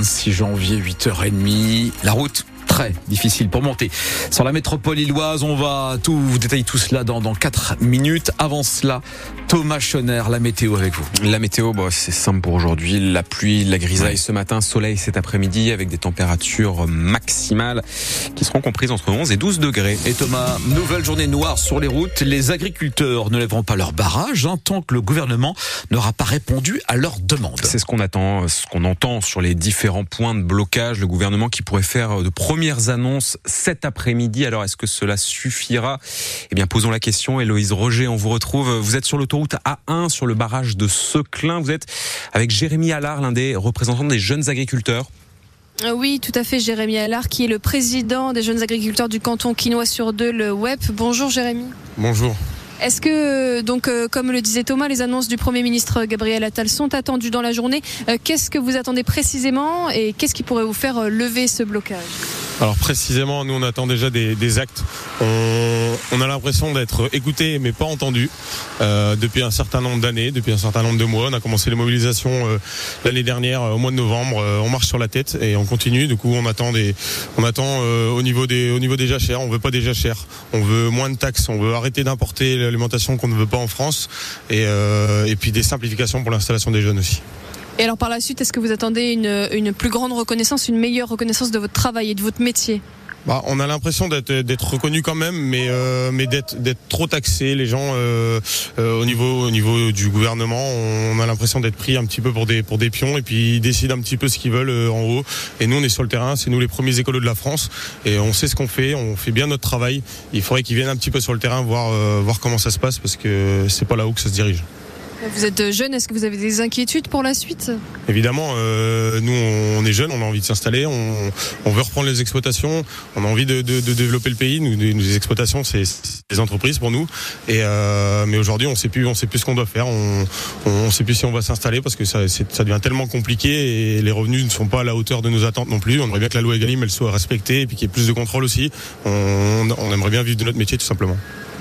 26 janvier, 8h30. La route très difficile pour monter. Sur la métropole illoise, on va tout vous détailler tout cela dans, dans 4 minutes. Avant cela, Thomas Schoner, la météo avec vous. La météo, bon, c'est simple pour aujourd'hui. La pluie, la grisaille ce matin, soleil cet après-midi avec des températures maximales qui seront comprises entre 11 et 12 degrés. Et Thomas, nouvelle journée noire sur les routes. Les agriculteurs ne lèveront pas leur barrage hein, tant que le gouvernement n'aura pas répondu à leurs demandes. C'est ce qu'on attend, ce qu'on entend sur les différents points de blocage. Le gouvernement qui pourrait faire de premières annonces cet après-midi. Alors, est-ce que cela suffira? Eh bien, posons la question. Héloïse Roger, on vous retrouve. Vous êtes sur l'autoroute A1 sur le barrage de Seclin. Vous êtes avec Jérémy Allard, l'un des représentants des jeunes agriculteurs. Euh, oui, tout à fait, Jérémy Allard, qui est le président des jeunes agriculteurs du canton quinois sur deux, le WEP. Bonjour Jérémy. Bonjour. Est-ce que, donc, euh, comme le disait Thomas, les annonces du Premier ministre Gabriel Attal sont attendues dans la journée? Euh, Qu'est-ce que vous attendez précisément et qu'est-ce qui pourrait vous faire lever ce blocage? Alors précisément, nous on attend déjà des, actes. On, a l'impression d'être écouté mais pas entendu euh, depuis un certain nombre d'années, depuis un certain nombre de mois. On a commencé les mobilisations euh, l'année dernière euh, au mois de novembre. on marche sur la tête et on continue. Du coup, on attend des, on attend au niveau des, au niveau des jachères. On veut pas des jachères. On veut moins de taxes. On veut arrêter d'importer l'alimentation qu'on ne veut pas en France et, et puis des simplifications pour l'installation des jeunes aussi. Et alors par la suite, est-ce que vous attendez une, plus grande reconnaissance, une meilleure reconnaissance de votre travail et de votre métier? Bah, on a l'impression d'être reconnu quand même, mais euh, mais d'être trop taxé. Les gens euh, euh, au niveau au niveau du gouvernement, on a l'impression d'être pris un petit peu pour des pour des pions et puis ils décident un petit peu ce qu'ils veulent en haut. Et nous on est sur le terrain, c'est nous les premiers écolos de la France et on sait ce qu'on fait, on fait bien notre travail. Il faudrait qu'ils viennent un petit peu sur le terrain voir voir comment ça se passe parce que c'est pas là-haut que ça se dirige. Vous êtes jeune, est-ce que vous avez des inquiétudes pour la suite? Évidemment, euh, nous on est jeunes, on a envie de s'installer, on, veut reprendre les exploitations, on a envie de, développer le pays. Nous, les exploitations, c'est des entreprises pour nous. Et euh, mais aujourd'hui, on sait plus, on sait plus ce qu'on doit faire. On, on sait plus si on va s'installer parce que ça, ça devient tellement compliqué et les revenus ne sont pas à la hauteur de nos attentes non plus. On aimerait bien que la loi Egalim elle soit respectée et puis qu'il y ait plus de contrôle aussi. On, on aimerait bien vivre de notre métier tout simplement.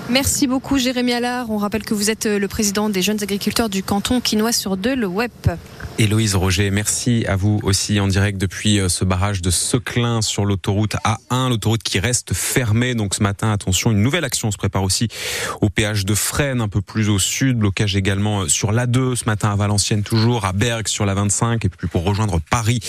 Merci beaucoup Jérémy Allard. On rappelle que vous êtes le président des jeunes agriculteurs du canton quinois sur deux, le WEP. Héloïse Roger, merci à vous aussi en direct depuis euh, ce barrage de Seclin sur l'autoroute A1, l'autoroute qui reste fermée. Donc ce matin, attention, une nouvelle action se prépare aussi au péage de Fresnes, un peu plus au sud, blocage également euh, sur l'A2 ce matin à Valenciennes toujours, à Bergue sur la 25 et puis pour rejoindre Paris,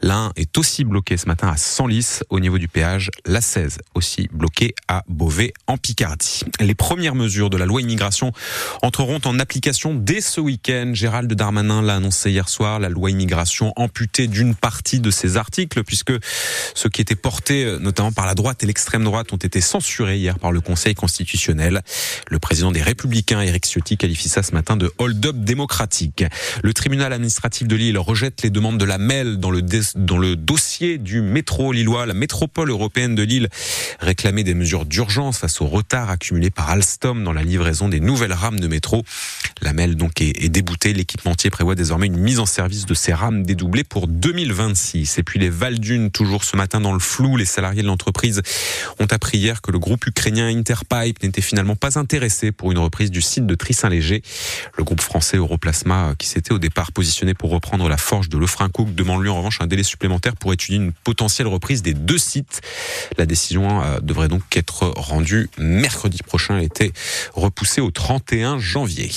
l'un est aussi bloqué ce matin à Senlis au niveau du péage, la 16 aussi bloqué à Beauvais en Picardie. Les premières mesures de la loi immigration entreront en application dès ce week-end. Gérald Darmanin l'a annoncé hier soir, la loi immigration amputée d'une partie de ses articles, puisque ceux qui étaient portés euh, notamment par la droite et l'extrême droite ont été censurés hier par le Conseil constitutionnel. Le président des Républicains, Éric Ciotti, qualifie ça ce matin de hold-up démocratique. Le tribunal administratif de Lille rejette les demandes de la MEL dans le, dans le dossier du métro lillois. La métropole européenne de Lille réclamait des mesures d'urgence face au retard accumulé par Alstom dans la livraison des nouvelles rames de métro. La MEL donc est, est déboutée. L'équipementier prévoit désormais une mise en service de ces rames dédoublées pour 2026. Et puis les Valdunes, toujours ce matin dans le flou, les salariés de l'entreprise ont appris hier que le groupe ukrainien Interpipe n'était finalement pas intéressé pour une reprise du site de Trissin-Léger. Le groupe français Europlasma, qui s'était au départ positionné pour reprendre la forge de Lefrancouc, demande lui en revanche un délai supplémentaire pour étudier une potentielle reprise des deux sites. La décision euh, devrait donc être rendue mercredi prochain. Elle était repoussée au 31 janvier.